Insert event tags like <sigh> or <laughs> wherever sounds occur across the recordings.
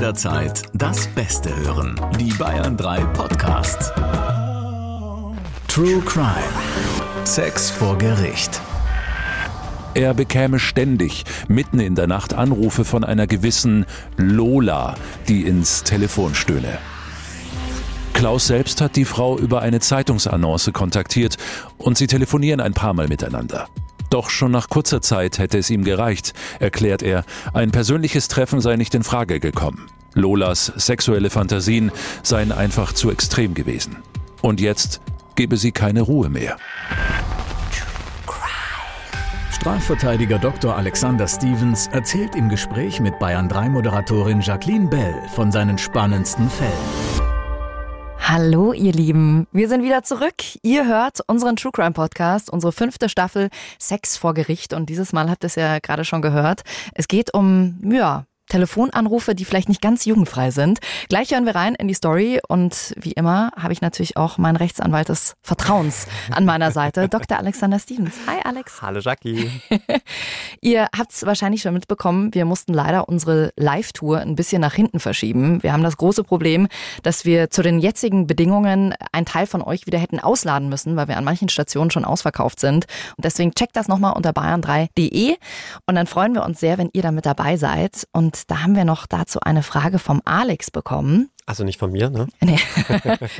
jederzeit das Beste hören. Die Bayern 3 Podcasts. True Crime. Sex vor Gericht. Er bekäme ständig mitten in der Nacht Anrufe von einer gewissen Lola, die ins Telefon stöhne. Klaus selbst hat die Frau über eine Zeitungsannonce kontaktiert und sie telefonieren ein paar Mal miteinander. Doch schon nach kurzer Zeit hätte es ihm gereicht, erklärt er, ein persönliches Treffen sei nicht in Frage gekommen. Lolas sexuelle Fantasien seien einfach zu extrem gewesen. Und jetzt gebe sie keine Ruhe mehr. Strafverteidiger Dr. Alexander Stevens erzählt im Gespräch mit Bayern 3 Moderatorin Jacqueline Bell von seinen spannendsten Fällen. Hallo, ihr Lieben. Wir sind wieder zurück. Ihr hört unseren True Crime Podcast, unsere fünfte Staffel Sex vor Gericht. Und dieses Mal habt ihr es ja gerade schon gehört. Es geht um, ja, Telefonanrufe, die vielleicht nicht ganz jugendfrei sind. Gleich hören wir rein in die Story und wie immer habe ich natürlich auch meinen Rechtsanwalt des Vertrauens an meiner Seite, <laughs> Dr. Alexander Stevens. Hi Alex. Hallo Jackie. <laughs> Ihr habt es wahrscheinlich schon mitbekommen, wir mussten leider unsere Live-Tour ein bisschen nach hinten verschieben. Wir haben das große Problem, dass wir zu den jetzigen Bedingungen einen Teil von euch wieder hätten ausladen müssen, weil wir an manchen Stationen schon ausverkauft sind. Und deswegen checkt das nochmal unter bayern3.de und dann freuen wir uns sehr, wenn ihr da mit dabei seid. Und da haben wir noch dazu eine Frage vom Alex bekommen. Also nicht von mir, ne? <laughs> Nee.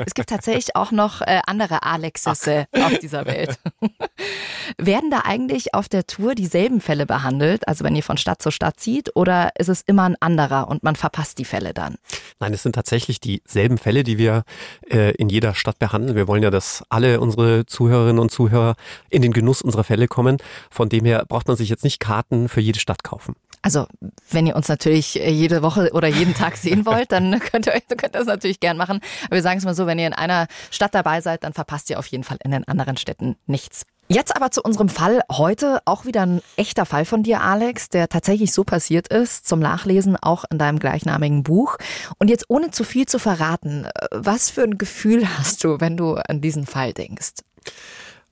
es gibt tatsächlich auch noch äh, andere Alexes auf dieser Welt. <laughs> Werden da eigentlich auf der Tour dieselben Fälle behandelt, also wenn ihr von Stadt zu Stadt zieht, oder ist es immer ein anderer und man verpasst die Fälle dann? Nein, es sind tatsächlich dieselben Fälle, die wir äh, in jeder Stadt behandeln. Wir wollen ja, dass alle unsere Zuhörerinnen und Zuhörer in den Genuss unserer Fälle kommen. Von dem her braucht man sich jetzt nicht Karten für jede Stadt kaufen. Also, wenn ihr uns natürlich äh, jede Woche oder jeden Tag sehen wollt, dann <laughs> könnt ihr, könnt ihr das natürlich gern machen. Aber wir sagen es mal so, wenn ihr in einer Stadt dabei seid, dann verpasst ihr auf jeden Fall in den anderen Städten nichts. Jetzt aber zu unserem Fall. Heute auch wieder ein echter Fall von dir, Alex, der tatsächlich so passiert ist. Zum Nachlesen auch in deinem gleichnamigen Buch. Und jetzt ohne zu viel zu verraten, äh, was für ein Gefühl hast du, wenn du an diesen Fall denkst?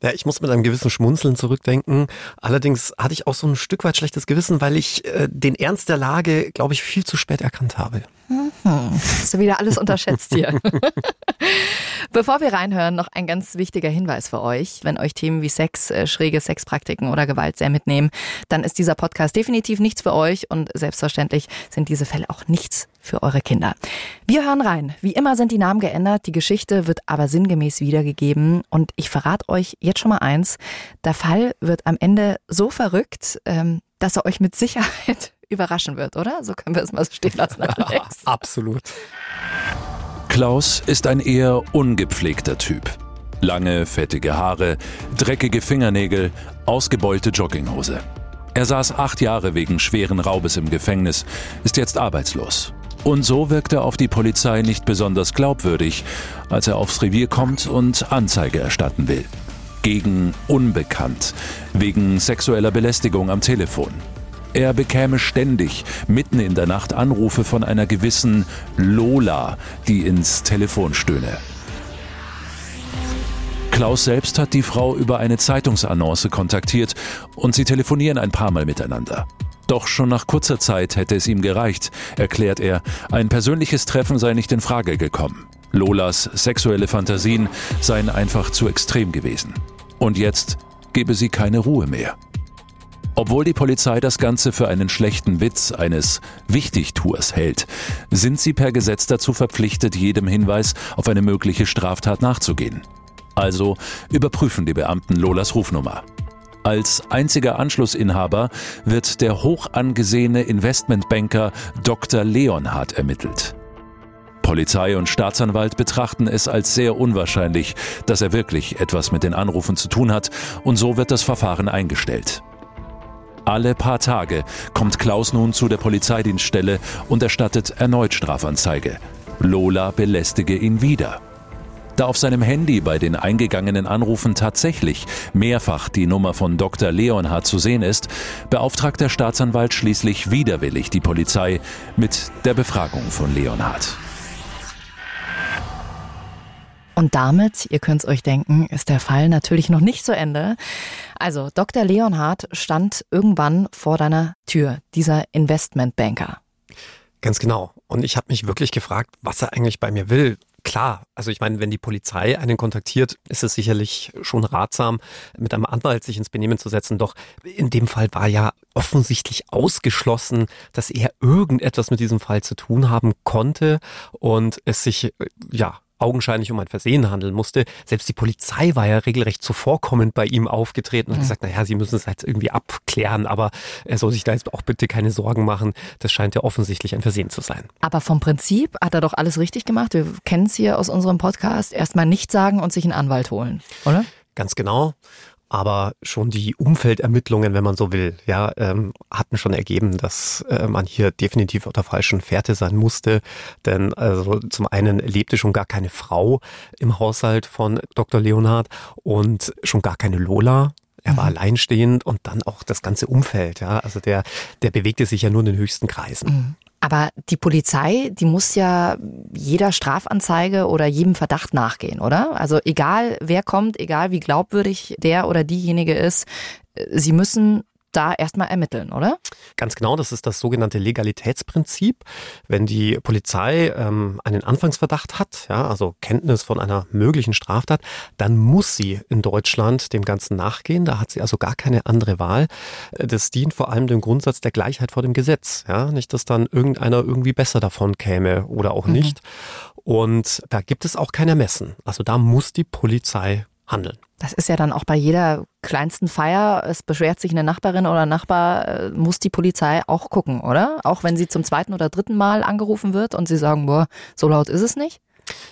Ja, ich muss mit einem gewissen Schmunzeln zurückdenken. Allerdings hatte ich auch so ein Stück weit schlechtes Gewissen, weil ich äh, den Ernst der Lage, glaube ich, viel zu spät erkannt habe. Hast du wieder alles unterschätzt hier. <laughs> Bevor wir reinhören, noch ein ganz wichtiger Hinweis für euch. Wenn euch Themen wie Sex, äh, schräge Sexpraktiken oder Gewalt sehr mitnehmen, dann ist dieser Podcast definitiv nichts für euch und selbstverständlich sind diese Fälle auch nichts für eure Kinder. Wir hören rein. Wie immer sind die Namen geändert, die Geschichte wird aber sinngemäß wiedergegeben und ich verrate euch jetzt schon mal eins. Der Fall wird am Ende so verrückt, ähm, dass er euch mit Sicherheit überraschen wird, oder? So können wir es mal so stehen lassen, <laughs> Alex. Absolut. Klaus ist ein eher ungepflegter Typ. Lange, fettige Haare, dreckige Fingernägel, ausgebeulte Jogginghose. Er saß acht Jahre wegen schweren Raubes im Gefängnis, ist jetzt arbeitslos. Und so wirkt er auf die Polizei nicht besonders glaubwürdig, als er aufs Revier kommt und Anzeige erstatten will. Gegen Unbekannt, wegen sexueller Belästigung am Telefon. Er bekäme ständig mitten in der Nacht Anrufe von einer gewissen Lola, die ins Telefon stöhne. Klaus selbst hat die Frau über eine Zeitungsannonce kontaktiert und sie telefonieren ein paar Mal miteinander. Doch schon nach kurzer Zeit hätte es ihm gereicht, erklärt er, ein persönliches Treffen sei nicht in Frage gekommen. Lolas sexuelle Fantasien seien einfach zu extrem gewesen. Und jetzt gebe sie keine Ruhe mehr. Obwohl die Polizei das Ganze für einen schlechten Witz eines Wichtigtuers hält, sind sie per Gesetz dazu verpflichtet, jedem Hinweis auf eine mögliche Straftat nachzugehen. Also überprüfen die Beamten Lolas Rufnummer. Als einziger Anschlussinhaber wird der hoch angesehene Investmentbanker Dr. Leonhardt ermittelt. Polizei und Staatsanwalt betrachten es als sehr unwahrscheinlich, dass er wirklich etwas mit den Anrufen zu tun hat, und so wird das Verfahren eingestellt. Alle paar Tage kommt Klaus nun zu der Polizeidienststelle und erstattet erneut Strafanzeige. Lola belästige ihn wieder. Da auf seinem Handy bei den eingegangenen Anrufen tatsächlich mehrfach die Nummer von Dr. Leonhard zu sehen ist, beauftragt der Staatsanwalt schließlich widerwillig die Polizei mit der Befragung von Leonhard. Und damit, ihr könnt es euch denken, ist der Fall natürlich noch nicht zu Ende. Also, Dr. Leonhardt stand irgendwann vor deiner Tür, dieser Investmentbanker. Ganz genau. Und ich habe mich wirklich gefragt, was er eigentlich bei mir will. Klar, also ich meine, wenn die Polizei einen kontaktiert, ist es sicherlich schon ratsam, mit einem Anwalt sich ins Benehmen zu setzen. Doch in dem Fall war ja offensichtlich ausgeschlossen, dass er irgendetwas mit diesem Fall zu tun haben konnte und es sich ja augenscheinlich um ein Versehen handeln musste. Selbst die Polizei war ja regelrecht zuvorkommend bei ihm aufgetreten und hat mhm. gesagt, naja, sie müssen es jetzt irgendwie abklären, aber er soll sich da jetzt auch bitte keine Sorgen machen. Das scheint ja offensichtlich ein Versehen zu sein. Aber vom Prinzip hat er doch alles richtig gemacht. Wir kennen es hier aus unserem Podcast. Erstmal nicht sagen und sich einen Anwalt holen, oder? Ganz genau aber schon die Umfeldermittlungen, wenn man so will, ja, ähm, hatten schon ergeben, dass äh, man hier definitiv auf der falschen Fährte sein musste. Denn also zum einen lebte schon gar keine Frau im Haushalt von Dr. Leonhard und schon gar keine Lola. Er war mhm. alleinstehend und dann auch das ganze Umfeld, ja. Also der, der bewegte sich ja nur in den höchsten Kreisen. Mhm. Aber die Polizei, die muss ja jeder Strafanzeige oder jedem Verdacht nachgehen, oder? Also egal wer kommt, egal wie glaubwürdig der oder diejenige ist, sie müssen da erstmal ermitteln, oder? Ganz genau, das ist das sogenannte Legalitätsprinzip. Wenn die Polizei ähm, einen Anfangsverdacht hat, ja, also Kenntnis von einer möglichen Straftat, dann muss sie in Deutschland dem Ganzen nachgehen. Da hat sie also gar keine andere Wahl. Das dient vor allem dem Grundsatz der Gleichheit vor dem Gesetz. Ja, nicht, dass dann irgendeiner irgendwie besser davon käme oder auch mhm. nicht. Und da gibt es auch kein Ermessen. Also da muss die Polizei handeln. Das ist ja dann auch bei jeder kleinsten Feier, es beschwert sich eine Nachbarin oder Nachbar, äh, muss die Polizei auch gucken, oder? Auch wenn sie zum zweiten oder dritten Mal angerufen wird und sie sagen, boah, so laut ist es nicht?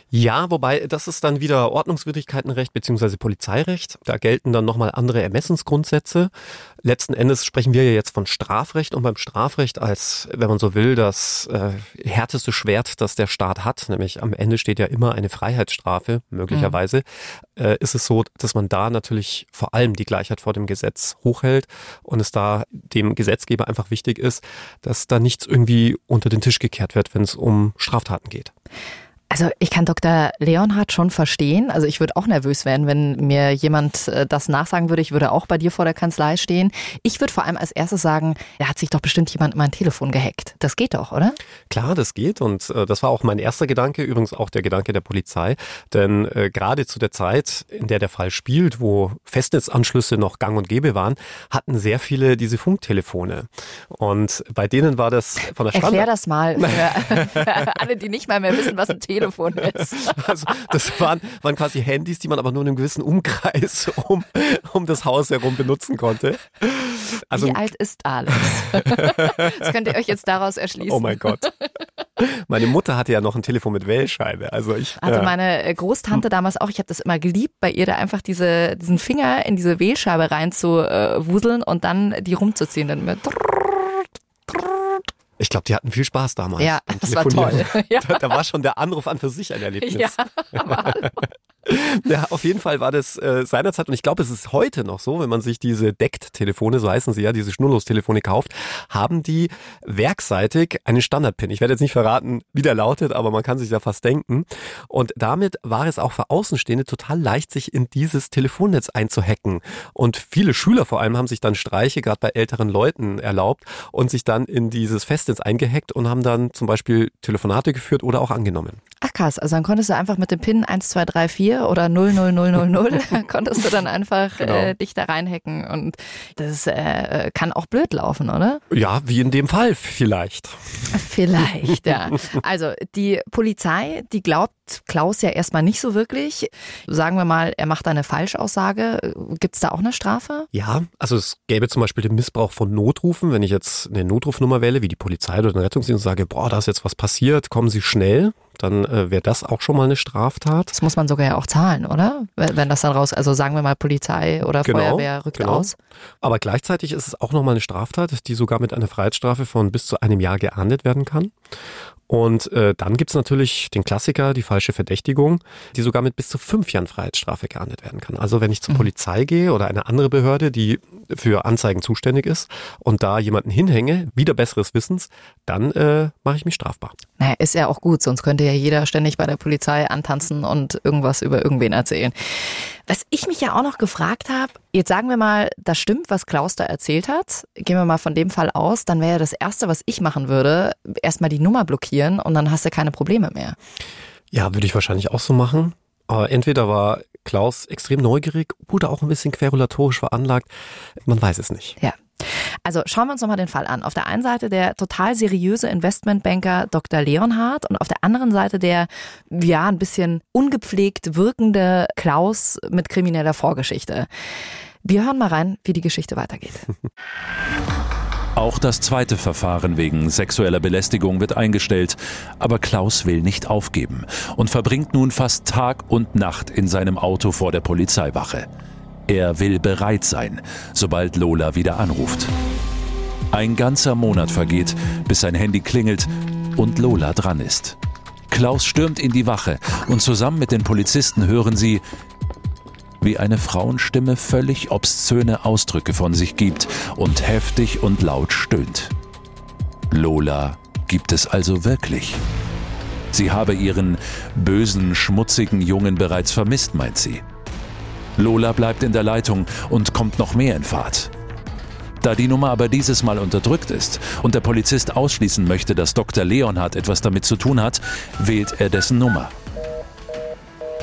Ja, wobei das ist dann wieder Ordnungswidrigkeitenrecht beziehungsweise Polizeirecht. Da gelten dann nochmal andere Ermessensgrundsätze. Letzten Endes sprechen wir ja jetzt von Strafrecht und beim Strafrecht als, wenn man so will, das äh, härteste Schwert, das der Staat hat, nämlich am Ende steht ja immer eine Freiheitsstrafe, möglicherweise, mhm. äh, ist es so, dass man da natürlich vor allem die Gleichheit vor dem Gesetz hochhält und es da dem Gesetzgeber einfach wichtig ist, dass da nichts irgendwie unter den Tisch gekehrt wird, wenn es um Straftaten geht. Also ich kann Dr. Leonhardt schon verstehen. Also ich würde auch nervös werden, wenn mir jemand äh, das nachsagen würde. Ich würde auch bei dir vor der Kanzlei stehen. Ich würde vor allem als erstes sagen, da hat sich doch bestimmt jemand in mein Telefon gehackt. Das geht doch, oder? Klar, das geht. Und äh, das war auch mein erster Gedanke, übrigens auch der Gedanke der Polizei. Denn äh, gerade zu der Zeit, in der der Fall spielt, wo Festnetzanschlüsse noch gang und gäbe waren, hatten sehr viele diese Funktelefone. Und bei denen war das von der Standard... Erklär das mal <laughs> für, für alle, die nicht mal mehr wissen, was ein Telefon Telefon ist. <laughs> Also das waren, waren quasi Handys, die man aber nur in einem gewissen Umkreis um, um das Haus herum benutzen konnte. Also, Wie alt ist Alex? <laughs> Das könnt ihr euch jetzt daraus erschließen. Oh mein Gott. Meine Mutter hatte ja noch ein Telefon mit Wählscheibe. Also ich hatte ja. meine äh, Großtante damals auch. Ich habe das immer geliebt, bei ihr da einfach diese, diesen Finger in diese Wählscheibe reinzuwuseln und dann die rumzuziehen. Dann mit ich glaube, die hatten viel Spaß damals. Ja, das war toll. <laughs> Ja. Da, da, war schon der Anruf an für sich ein Erlebnis. Ja, <laughs> <laughs> ja, auf jeden Fall war das äh, seinerzeit und ich glaube, es ist heute noch so, wenn man sich diese Deckt-Telefone, so heißen sie ja, diese Schnurlos-Telefone kauft, haben die werkseitig einen Standard-Pin. Ich werde jetzt nicht verraten, wie der lautet, aber man kann sich ja fast denken. Und damit war es auch für Außenstehende total leicht, sich in dieses Telefonnetz einzuhacken. Und viele Schüler vor allem haben sich dann Streiche, gerade bei älteren Leuten, erlaubt und sich dann in dieses Festnetz eingehackt und haben dann zum Beispiel Telefonate geführt oder auch angenommen. Ach krass, also dann konntest du einfach mit dem PIN 1, 2, 3, 4 oder 00000 <laughs> konntest du dann einfach genau. äh, dich da reinhacken und das äh, kann auch blöd laufen, oder? Ja, wie in dem Fall vielleicht. Vielleicht, ja. <laughs> Also die Polizei, die glaubt Klaus ja erstmal nicht so wirklich. Sagen wir mal, er macht eine Falschaussage. Gibt es da auch eine Strafe? Ja, also es gäbe zum Beispiel den Missbrauch von Notrufen. Wenn ich jetzt eine Notrufnummer wähle, wie die Polizei oder den Rettungsdienst und sage, boah, da ist jetzt was passiert, kommen Sie schnell, dann äh, wäre das auch schon mal eine Straftat. Das muss man sogar ja auch zahlen, oder? Wenn das dann raus, also sagen wir mal Polizei oder genau, Feuerwehr rückt genau. aus. Aber gleichzeitig ist es auch nochmal eine Straftat, die sogar mit einer Freiheitsstrafe von bis zu einem Jahr geahndet werden kann. Und äh, dann gibt's natürlich den Klassiker, die falsche Verdächtigung, die sogar mit bis zu fünf Jahren Freiheitsstrafe geahndet werden kann. Also wenn ich zur mhm. Polizei gehe oder eine andere Behörde, die für Anzeigen zuständig ist und da jemanden hinhänge, wieder besseres Wissens, dann äh, mache ich mich strafbar. Naja, ist ja auch gut, sonst könnte ja jeder ständig bei der Polizei antanzen und irgendwas über irgendwen erzählen. Was ich mich ja auch noch gefragt habe, jetzt sagen wir mal, das stimmt, was Klaus da erzählt hat. Gehen wir mal von dem Fall aus, dann wäre ja das Erste, was ich machen würde, erstmal die Nummer blockieren und dann hast du keine Probleme mehr. Ja, würde ich wahrscheinlich auch so machen. Aber entweder war Klaus extrem neugierig oder auch ein bisschen querulatorisch veranlagt. Man weiß es nicht. Ja. Also schauen wir uns nochmal den Fall an. Auf der einen Seite der total seriöse Investmentbanker Dr. Leonhardt und auf der anderen Seite der, ja, ein bisschen ungepflegt wirkende Klaus mit krimineller Vorgeschichte. Wir hören mal rein, wie die Geschichte weitergeht. <laughs> Auch das zweite Verfahren wegen sexueller Belästigung wird eingestellt, aber Klaus will nicht aufgeben und verbringt nun fast Tag und Nacht in seinem Auto vor der Polizeiwache. Er will bereit sein, sobald Lola wieder anruft. Ein ganzer Monat vergeht, bis sein Handy klingelt und Lola dran ist. Klaus stürmt in die Wache und zusammen mit den Polizisten hören sie, wie eine Frauenstimme völlig obszöne Ausdrücke von sich gibt und heftig und laut stöhnt. Lola gibt es also wirklich. Sie habe ihren bösen, schmutzigen Jungen bereits vermisst, meint sie. Lola bleibt in der Leitung und kommt noch mehr in Fahrt. Da die Nummer aber dieses Mal unterdrückt ist und der Polizist ausschließen möchte, dass Dr. Leonhardt etwas damit zu tun hat, wählt er dessen Nummer.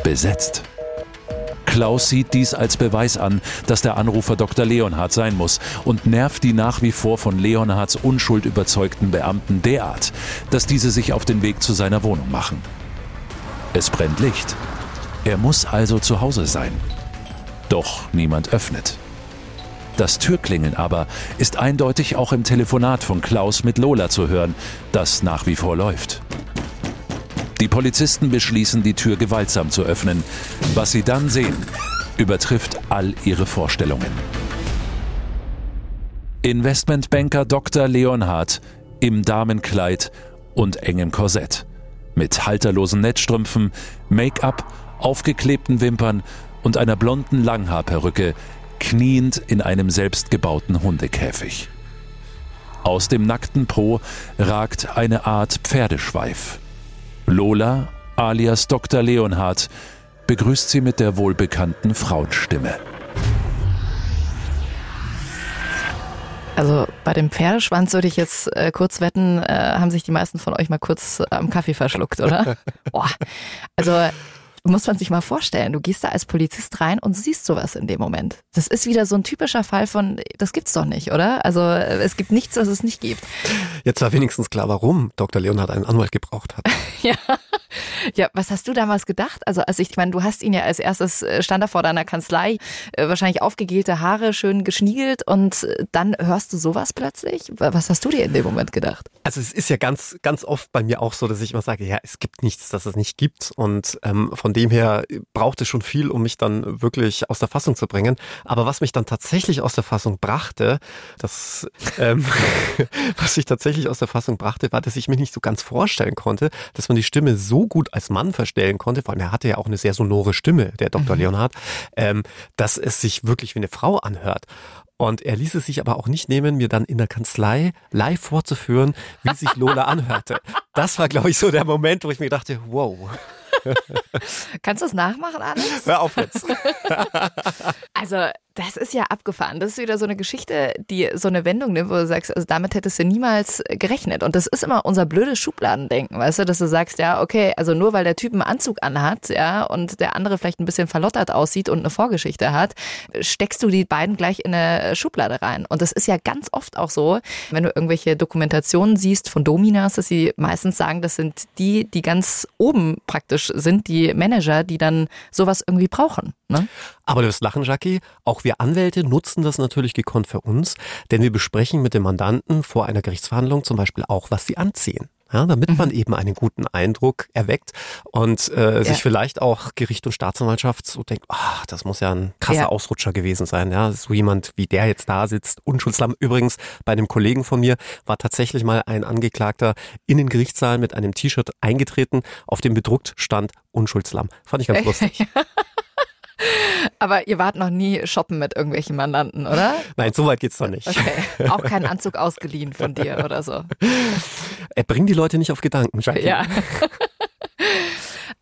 Besetzt. Klaus sieht dies als Beweis an, dass der Anrufer Dr. Leonhardt sein muss und nervt die nach wie vor von Leonhardts Unschuld überzeugten Beamten derart, dass diese sich auf den Weg zu seiner Wohnung machen. Es brennt Licht. Er muss also zu Hause sein. Doch niemand öffnet. Das Türklingeln aber ist eindeutig auch im Telefonat von Klaus mit Lola zu hören, das nach wie vor läuft. Die Polizisten beschließen, die Tür gewaltsam zu öffnen. Was sie dann sehen, übertrifft all ihre Vorstellungen. Investmentbanker Dr. Leonhardt im Damenkleid und engem Korsett. Mit halterlosen Netzstrümpfen, Make-up, aufgeklebten Wimpern und einer blonden Langhaarperücke, kniend in einem selbstgebauten Hundekäfig. Aus dem nackten Po ragt eine Art Pferdeschweif. Lola, alias Dr. Leonhardt, begrüßt sie mit der wohlbekannten Frauenstimme. Also bei dem Pferdeschwanz würde ich jetzt äh, kurz wetten, äh, haben sich die meisten von euch mal kurz äh, am Kaffee verschluckt, oder? <laughs> Boah. Also muss man sich mal vorstellen. Du gehst da als Polizist rein und siehst sowas in dem Moment. Das ist wieder so ein typischer Fall von, das gibt's doch nicht, oder? Also es gibt nichts, was es nicht gibt. Jetzt war wenigstens klar, warum Dr. Leonhard einen Anwalt gebraucht hat. <laughs> ja. Ja, was hast du damals gedacht? Also, also ich meine, du hast ihn ja als erstes äh, stand er vor deiner Kanzlei, äh, wahrscheinlich aufgegelte Haare, schön geschniegelt und äh, dann hörst du sowas plötzlich. Was hast du dir in dem Moment gedacht? Also es ist ja ganz, ganz oft bei mir auch so, dass ich immer sage, ja, es gibt nichts, das es nicht gibt. Und ähm, von dem her braucht es schon viel, um mich dann wirklich aus der Fassung zu bringen. Aber was mich dann tatsächlich aus der Fassung brachte, das, ähm, <laughs> was mich tatsächlich aus der Fassung brachte, war, dass ich mich nicht so ganz vorstellen konnte, dass man die Stimme so gut als Mann verstellen konnte, vor allem er hatte ja auch eine sehr sonore Stimme, der Dr. Mhm. Leonhard, ähm, dass es sich wirklich wie eine Frau anhört. Und er ließ es sich aber auch nicht nehmen, mir dann in der Kanzlei live vorzuführen, wie sich Lola anhörte. Das war, glaube ich, so der Moment, wo ich mir dachte, wow. Kannst du es nachmachen, alles? Hör auf jetzt. <laughs> also, das ist ja abgefahren. Das ist wieder so eine Geschichte, die so eine Wendung nimmt, wo du sagst, also damit hättest du niemals gerechnet. Und das ist immer unser blödes Schubladendenken, weißt du, dass du sagst, ja, okay, also nur weil der Typ einen Anzug anhat, ja, und der andere vielleicht ein bisschen verlottert aussieht und eine Vorgeschichte hat, steckst du die beiden gleich in eine Schublade rein. Und das ist ja ganz oft auch so, wenn du irgendwelche Dokumentationen siehst von Dominas, dass sie meistens sagen, das sind die, die ganz oben praktisch sind, die Manager, die dann sowas irgendwie brauchen. Ne? Aber du wirst lachen, Jackie. Auch wir Anwälte nutzen das natürlich gekonnt für uns, denn wir besprechen mit dem Mandanten vor einer Gerichtsverhandlung zum Beispiel auch, was sie anziehen. ja, damit mhm. man eben einen guten Eindruck erweckt und äh, ja. sich vielleicht auch Gericht und Staatsanwaltschaft so denkt, ach, das muss ja ein krasser ja. Ausrutscher gewesen sein. Ja, so jemand wie der jetzt da sitzt, Unschuldslamm. Übrigens, bei einem Kollegen von mir war tatsächlich mal ein Angeklagter in den Gerichtssaal mit einem T-Shirt eingetreten, auf dem bedruckt stand Unschuldslamm. Fand ich ganz <laughs> lustig. Aber ihr wart noch nie shoppen mit irgendwelchen Mandanten, oder? Nein, so weit geht's doch nicht. Okay. Auch keinen Anzug ausgeliehen von dir oder so. Er bringt die Leute nicht auf Gedanken, Jackie. Ja.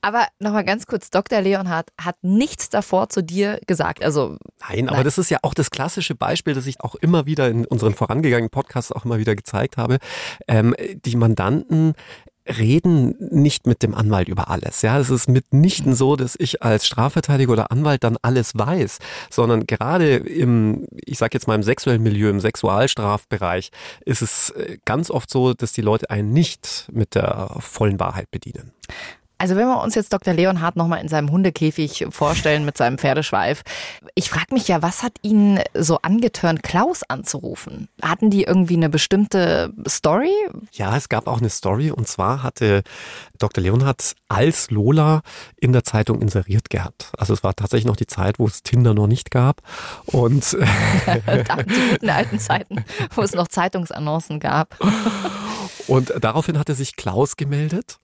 Aber nochmal ganz kurz, Dr. Leonhardt hat nichts davor zu dir gesagt. Also nein, aber nein. das ist ja auch das klassische Beispiel, das ich auch immer wieder in unseren vorangegangenen Podcasts auch immer wieder gezeigt habe. Ähm, die Mandanten reden nicht mit dem Anwalt über alles. Ja, es ist mitnichten so, dass ich als Strafverteidiger oder Anwalt dann alles weiß, sondern gerade im, ich sage jetzt mal im sexuellen Milieu, im Sexualstrafbereich, ist es äh, ganz oft so, dass die Leute einen nicht mit der vollen Wahrheit bedienen. Also wenn wir uns jetzt Dr. Leonhardt nochmal in seinem Hundekäfig vorstellen mit seinem Pferdeschweif. Ich frage mich ja, was hat ihn so angetörnt, Klaus anzurufen? Hatten die irgendwie eine bestimmte Story? Ja, es gab auch eine Story und zwar hatte Dr. Leonhardt als Lola in der Zeitung inseriert gehabt. Also es war tatsächlich noch die Zeit, wo es Tinder noch nicht gab und <laughs> die guten alten Zeiten, wo es noch Zeitungsannoncen gab. Und daraufhin hatte sich Klaus gemeldet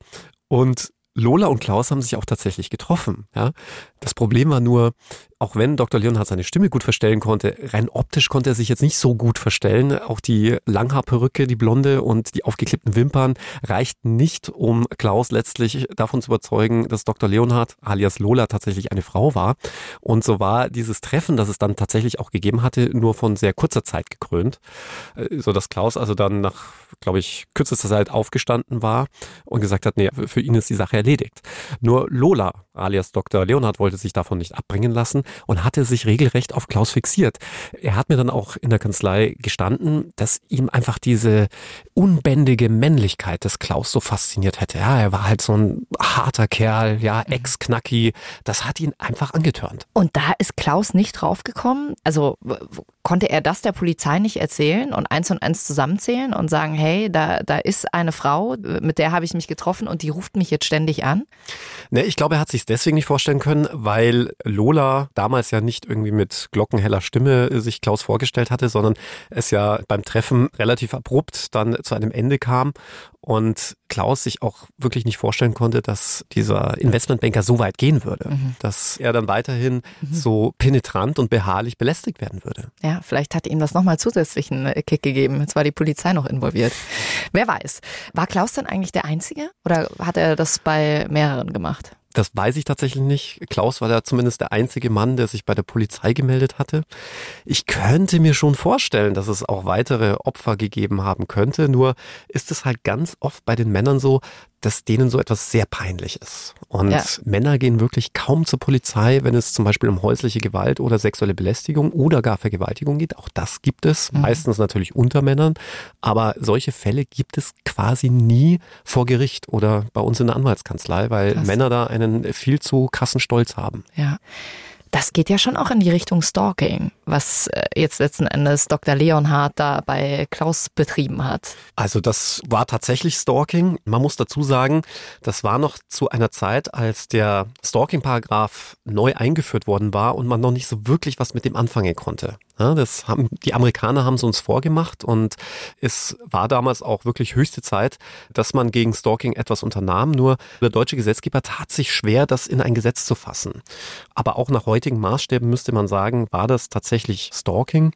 und Lola und Klaus haben sich auch tatsächlich getroffen. Ja? Das Problem war nur, auch wenn Dr. Leonhardt seine Stimme gut verstellen konnte, rein optisch konnte er sich jetzt nicht so gut verstellen. Auch die Langhaarperücke, die blonde und die aufgeklebten Wimpern reichten nicht, um Klaus letztlich davon zu überzeugen, dass Dr. Leonhardt alias Lola tatsächlich eine Frau war. Und so war dieses Treffen, das es dann tatsächlich auch gegeben hatte, nur von sehr kurzer Zeit gekrönt, äh, so dass Klaus also dann nach, glaube ich, kürzester Zeit aufgestanden war und gesagt hat, nee, für ihn ist die Sache erledigt. Nur Lola alias Dr. Leonhardt wollte sich davon nicht abbringen lassen und hatte sich regelrecht auf Klaus fixiert. Er hat mir dann auch in der Kanzlei gestanden, dass ihm einfach diese unbändige Männlichkeit des Klaus so fasziniert hätte. Ja, er war halt so ein harter Kerl, ja, mhm. ex-knacki. Das hat ihn einfach angetörnt. Und da ist Klaus nicht draufgekommen? Also konnte er das der Polizei nicht erzählen und eins und eins zusammenzählen und sagen, hey, da, da ist eine Frau, mit der habe ich mich getroffen und die ruft mich jetzt ständig an? Ne, ich glaube, er hat sich deswegen nicht vorstellen können, weil Lola damals ja nicht irgendwie mit glockenheller Stimme sich Klaus vorgestellt hatte, sondern es ja beim Treffen relativ abrupt dann zu einem Ende kam und Klaus sich auch wirklich nicht vorstellen konnte, dass dieser Investmentbanker so weit gehen würde, mhm. dass er dann weiterhin mhm. so penetrant und beharrlich belästigt werden würde. Ja, vielleicht hat ihm das nochmal zusätzlichen Kick gegeben. Jetzt war die Polizei noch involviert. Wer weiß. War Klaus denn eigentlich der Einzige oder hat er das bei mehreren gemacht? Das weiß ich tatsächlich nicht. Klaus war da zumindest der einzige Mann, der sich bei der Polizei gemeldet hatte. Ich könnte mir schon vorstellen, dass es auch weitere Opfer gegeben haben könnte. Nur ist es halt ganz oft bei den Männern so, dass denen so etwas sehr peinlich ist. Und ja. Männer gehen wirklich kaum zur Polizei, wenn es zum Beispiel um häusliche Gewalt oder sexuelle Belästigung oder gar Vergewaltigung geht. Auch das gibt es, mhm. meistens natürlich unter Männern. Aber solche Fälle gibt es quasi nie vor Gericht oder bei uns in der Anwaltskanzlei, weil Krass. Männer da einen viel zu krassen Stolz haben. Ja. Das geht ja schon auch in die Richtung Stalking, was äh, jetzt letzten Endes Dr. Leonhardt da bei Klaus betrieben hat. Also das war tatsächlich Stalking. Man muss dazu sagen, das war noch zu einer Zeit, als der Stalking-Paragraph neu eingeführt worden war und man noch nicht so wirklich was mit dem anfangen konnte. Ja, das haben, die Amerikaner haben es uns vorgemacht und es war damals auch wirklich höchste Zeit, dass man gegen Stalking etwas unternahm. Nur der deutsche Gesetzgeber tat sich schwer, das in ein Gesetz zu fassen. Aber auch nach heutigen Maßstäben müsste man sagen, war das tatsächlich Stalking.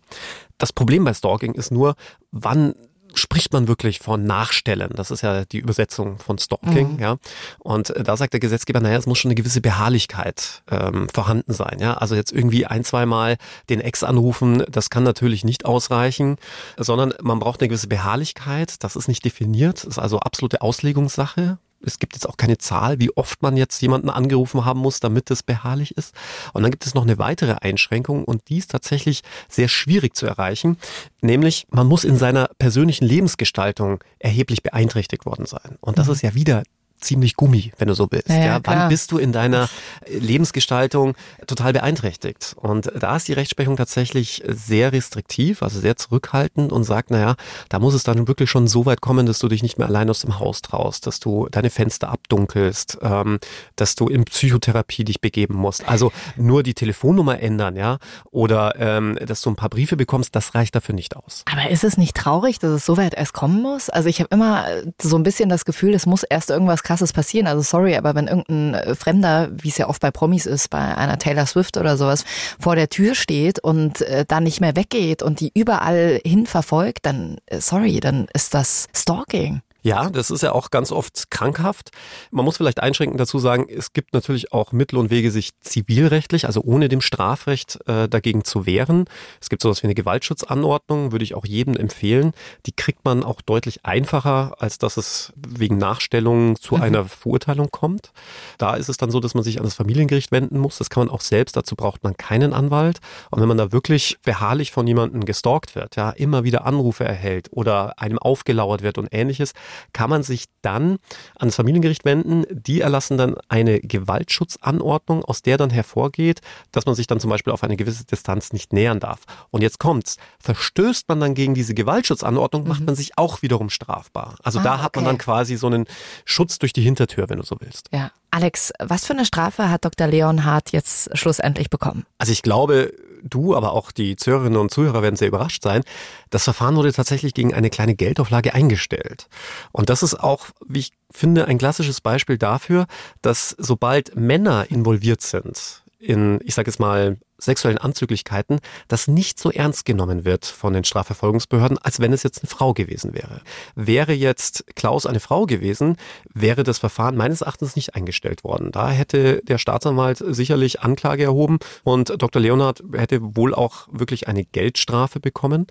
Das Problem bei Stalking ist nur, wann spricht man wirklich von Nachstellen. Das ist ja die Übersetzung von Stalking, mhm. ja. Und äh, da sagt der Gesetzgeber, naja, es muss schon eine gewisse Beharrlichkeit ähm, vorhanden sein, ja. Also jetzt irgendwie ein, zweimal den Ex anrufen, das kann natürlich nicht ausreichen, sondern man braucht eine gewisse Beharrlichkeit. Das ist nicht definiert, das ist also absolute Auslegungssache es gibt jetzt auch keine Zahl, wie oft man jetzt jemanden angerufen haben muss, damit es beharrlich ist. Und dann gibt es noch eine weitere Einschränkung und die ist tatsächlich sehr schwierig zu erreichen, nämlich man muss in seiner persönlichen Lebensgestaltung erheblich beeinträchtigt worden sein. Und das mhm. ist ja wieder ziemlich Gummi, wenn du so willst. Ja, ja, wann bist du in deiner Lebensgestaltung total beeinträchtigt? Und da ist die Rechtsprechung tatsächlich sehr restriktiv, also sehr zurückhaltend und sagt, naja, da muss es dann wirklich schon so weit kommen, dass du dich nicht mehr allein aus dem Haus traust, dass du deine Fenster abdunkelst, ähm, dass du in Psychotherapie dich begeben musst. Also nur die Telefonnummer ändern, ja, oder ähm, dass du ein paar Briefe bekommst, das reicht dafür nicht aus. Aber ist es nicht traurig, dass es so weit erst kommen muss? Also ich habe immer so ein bisschen das Gefühl, es muss erst irgendwas Krasses passieren. Also sorry, aber wenn irgendein äh, Fremder, wie es ja oft bei Promis ist, bei einer Taylor Swift oder sowas, vor der Tür steht und äh, dann nicht mehr weggeht und die überall hin verfolgt, dann, äh, sorry, dann ist das Stalking. Ja, das ist ja auch ganz oft krankhaft. Man muss vielleicht einschränkend dazu sagen, es gibt natürlich auch Mittel und Wege, sich zivilrechtlich, also ohne dem Strafrecht äh, dagegen zu wehren. Es gibt sowas wie eine Gewaltschutzanordnung, würde ich auch jedem empfehlen. Die kriegt man auch deutlich einfacher, als dass es wegen Nachstellung zu Mhm. einer Verurteilung kommt. Da ist es dann so, dass man sich an das Familiengericht wenden muss. Das kann man auch selbst. Dazu braucht man keinen Anwalt. Und wenn man da wirklich beharrlich von jemandem gestalkt wird, ja, immer wieder Anrufe erhält oder einem aufgelauert wird und ähnliches, kann man sich dann an das Familiengericht wenden. Die erlassen dann eine Gewaltschutzanordnung, aus der dann hervorgeht, dass man sich dann zum Beispiel auf eine gewisse Distanz nicht nähern darf. Und jetzt kommt's. Verstößt man dann gegen diese Gewaltschutzanordnung, macht man sich auch wiederum strafbar. Also Ah, da hat man okay. dann quasi so einen Schutz durch die Hintertür, wenn du so willst. Ja. Alex, was für eine Strafe hat Dr. Leonhardt jetzt schlussendlich bekommen? Also ich glaube, du, aber auch die Zuhörerinnen und Zuhörer werden sehr überrascht sein. Das Verfahren wurde tatsächlich gegen eine kleine Geldauflage eingestellt. Und das ist auch, wie ich finde, ein klassisches Beispiel dafür, dass sobald Männer involviert sind in, ich sage jetzt mal, sexuellen Anzüglichkeiten, das nicht so ernst genommen wird von den Strafverfolgungsbehörden, als wenn es jetzt eine Frau gewesen wäre. Wäre jetzt Klaus eine Frau gewesen, wäre das Verfahren meines Erachtens nicht eingestellt worden. Da hätte der Staatsanwalt sicherlich Anklage erhoben und Dr. Leonhardt hätte wohl auch wirklich eine Geldstrafe bekommen.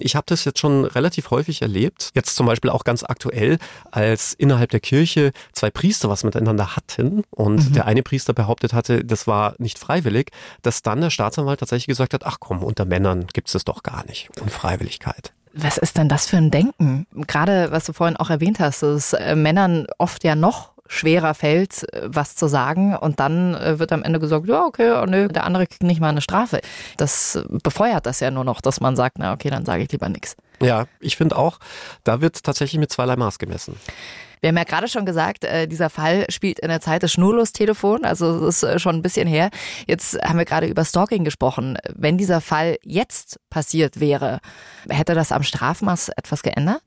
Ich habe das jetzt schon relativ häufig erlebt. Jetzt zum Beispiel auch ganz aktuell, als innerhalb der Kirche zwei Priester was miteinander hatten und der eine Priester behauptet hatte, das war nicht freiwillig, dass dann der Staatsanwalt tatsächlich gesagt hat, ach komm, unter Männern gibt es das doch gar nicht. Unfreiwilligkeit. Was ist denn das für ein Denken? Gerade, was du vorhin auch erwähnt hast, dass es äh, Männern oft ja noch schwerer fällt, äh, was zu sagen und dann äh, wird am Ende gesagt, ja, okay, oh, nö, der andere kriegt nicht mal eine Strafe. Das befeuert das ja nur noch, dass man sagt, na okay, dann sage ich lieber nichts. Ja, ich finde auch, da wird tatsächlich mit zweierlei Maß gemessen. Wir haben ja gerade schon gesagt, äh, dieser Fall spielt in der Zeit des Schnurlostelefon, also es ist äh, schon ein bisschen her. Jetzt haben wir gerade über Stalking gesprochen. Wenn dieser Fall jetzt passiert wäre, hätte das am Strafmaß etwas geändert?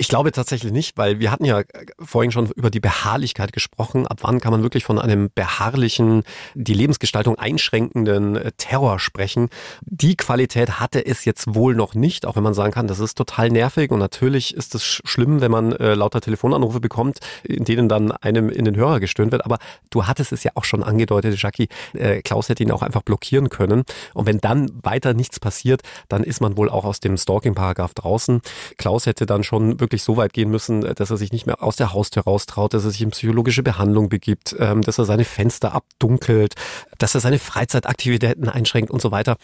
Ich glaube tatsächlich nicht, weil wir hatten ja vorhin schon über die Beharrlichkeit gesprochen. Ab wann kann man wirklich von einem beharrlichen, die Lebensgestaltung einschränkenden äh, Terror sprechen? Die Qualität hatte es jetzt wohl noch nicht, auch wenn man sagen kann, das ist total nervig und natürlich ist es sch- schlimm, wenn man äh, lauter Telefonanrufe bekommt, in denen dann einem in den Hörer gestöhnt wird. Aber du hattest es ja auch schon angedeutet, Jackie, äh, Klaus hätte ihn auch einfach blockieren können. Und wenn dann weiter nichts passiert, dann ist man wohl auch aus dem Stalking-Paragraph draußen. Klaus hätte dann schon wirklich so weit gehen müssen, dass er sich nicht mehr aus der Haustür raustraut, dass er sich in psychologische Behandlung begibt, ähm, dass er seine Fenster abdunkelt, dass er seine Freizeitaktivitäten einschränkt und so weiter.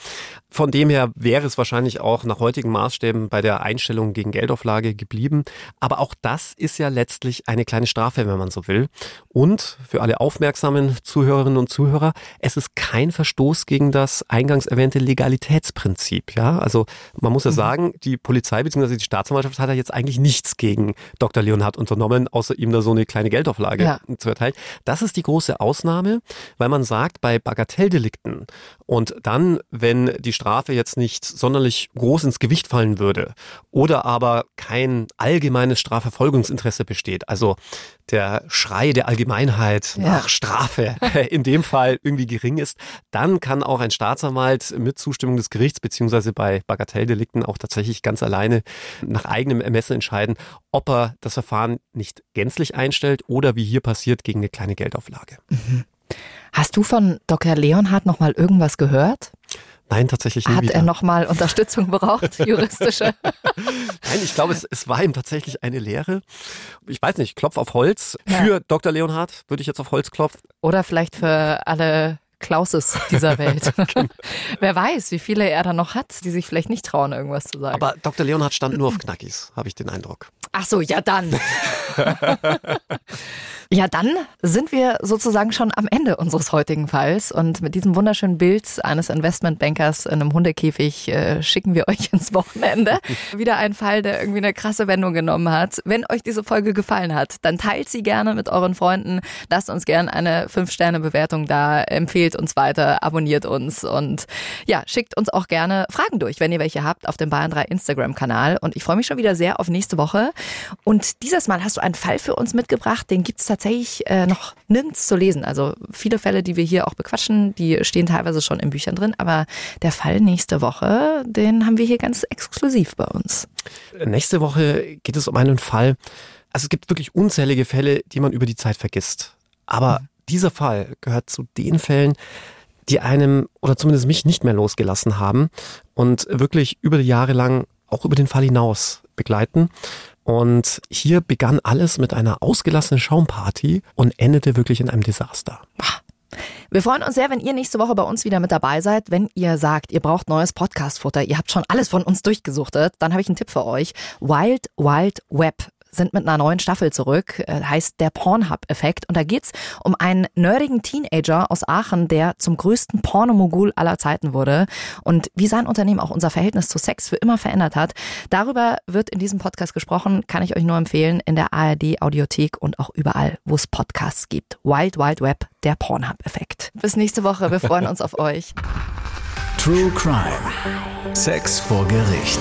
Von dem her wäre es wahrscheinlich auch nach heutigen Maßstäben bei der Einstellung gegen Geldauflage geblieben. Aber auch das ist ja letztlich eine kleine Strafe, wenn man so will. Und für alle aufmerksamen Zuhörerinnen und Zuhörer, es ist kein Verstoß gegen das eingangs erwähnte Legalitätsprinzip. Ja, also man muss ja sagen, die Polizei bzw. die Staatsanwaltschaft hat ja jetzt eigentlich nichts gegen Dr. Leonhardt unternommen, außer ihm da so eine kleine Geldauflage Ja. zu erteilen. Das ist die große Ausnahme, weil man sagt, bei Bagatelldelikten und dann, wenn die Strafe jetzt nicht sonderlich groß ins Gewicht fallen würde oder aber kein allgemeines Strafverfolgungsinteresse besteht, also der Schrei der Allgemeinheit Ja. nach Strafe <laughs> in dem Fall irgendwie gering ist, dann kann auch ein Staatsanwalt mit Zustimmung des Gerichts beziehungsweise bei Bagatelldelikten auch tatsächlich ganz alleine nach eigenem Ermessen entscheiden, ob er das Verfahren nicht gänzlich einstellt oder wie hier passiert gegen eine kleine Geldauflage. Hast du von Dr. Leonhardt noch mal irgendwas gehört? Nein, tatsächlich nie Hat wieder. er noch mal Unterstützung braucht, <laughs> juristische? Nein, ich glaube, es, es war ihm tatsächlich eine Lehre. Ich weiß nicht, Klopf auf Holz. Ja. Für Dr. Leonhardt würde ich jetzt auf Holz klopfen. Oder vielleicht für alle Klauses dieser Welt. <laughs> Wer weiß, wie viele er da noch hat, die sich vielleicht nicht trauen, irgendwas zu sagen. Aber Dr. Leonhard stand nur auf Knackis, habe ich den Eindruck. Ach so, ja dann. <laughs> ja, dann sind wir sozusagen schon am Ende unseres heutigen Falls. Und mit diesem wunderschönen Bild eines Investmentbankers in einem Hundekäfig äh, schicken wir euch ins Wochenende. <laughs> Wieder ein Fall, der irgendwie eine krasse Wendung genommen hat. Wenn euch diese Folge gefallen hat, dann teilt sie gerne mit euren Freunden. Lasst uns gerne eine 5-Sterne-Bewertung da. Empfehlt uns weiter, abonniert uns und ja, schickt uns auch gerne Fragen durch, wenn ihr welche habt, auf dem Bayern 3 Instagram-Kanal. Und ich freue mich schon wieder sehr auf nächste Woche. Und dieses Mal hast du einen Fall für uns mitgebracht, den gibt es tatsächlich äh, noch nirgends zu lesen. Also viele Fälle, die wir hier auch bequatschen, die stehen teilweise schon in Büchern drin, aber der Fall nächste Woche, den haben wir hier ganz exklusiv bei uns. Nächste Woche geht es um einen Fall, also es gibt wirklich unzählige Fälle, die man über die Zeit vergisst. Aber mhm. Dieser Fall gehört zu den Fällen, die einem oder zumindest mich nicht mehr losgelassen haben und wirklich über die Jahre lang auch über den Fall hinaus begleiten. Und hier begann alles mit einer ausgelassenen Schaumparty und endete wirklich in einem Desaster. Wir freuen uns sehr, wenn ihr nächste Woche bei uns wieder mit dabei seid. Wenn ihr sagt, ihr braucht neues Podcast-Futter, ihr habt schon alles von uns durchgesuchtet, dann habe ich einen Tipp für euch. Wild Wild Web sind mit einer neuen Staffel zurück, äh, heißt der Pornhub-Effekt. Und da geht's um einen nerdigen Teenager aus Aachen, der zum größten Pornomogul aller Zeiten wurde und wie sein Unternehmen auch unser Verhältnis zu Sex für immer verändert hat. Darüber wird in diesem Podcast gesprochen, kann ich euch nur empfehlen, in der ARD Audiothek und auch überall, wo es Podcasts gibt. Wild Wild Web, der Pornhub-Effekt. Bis nächste Woche, wir freuen uns auf euch. True Crime. Sex vor Gericht.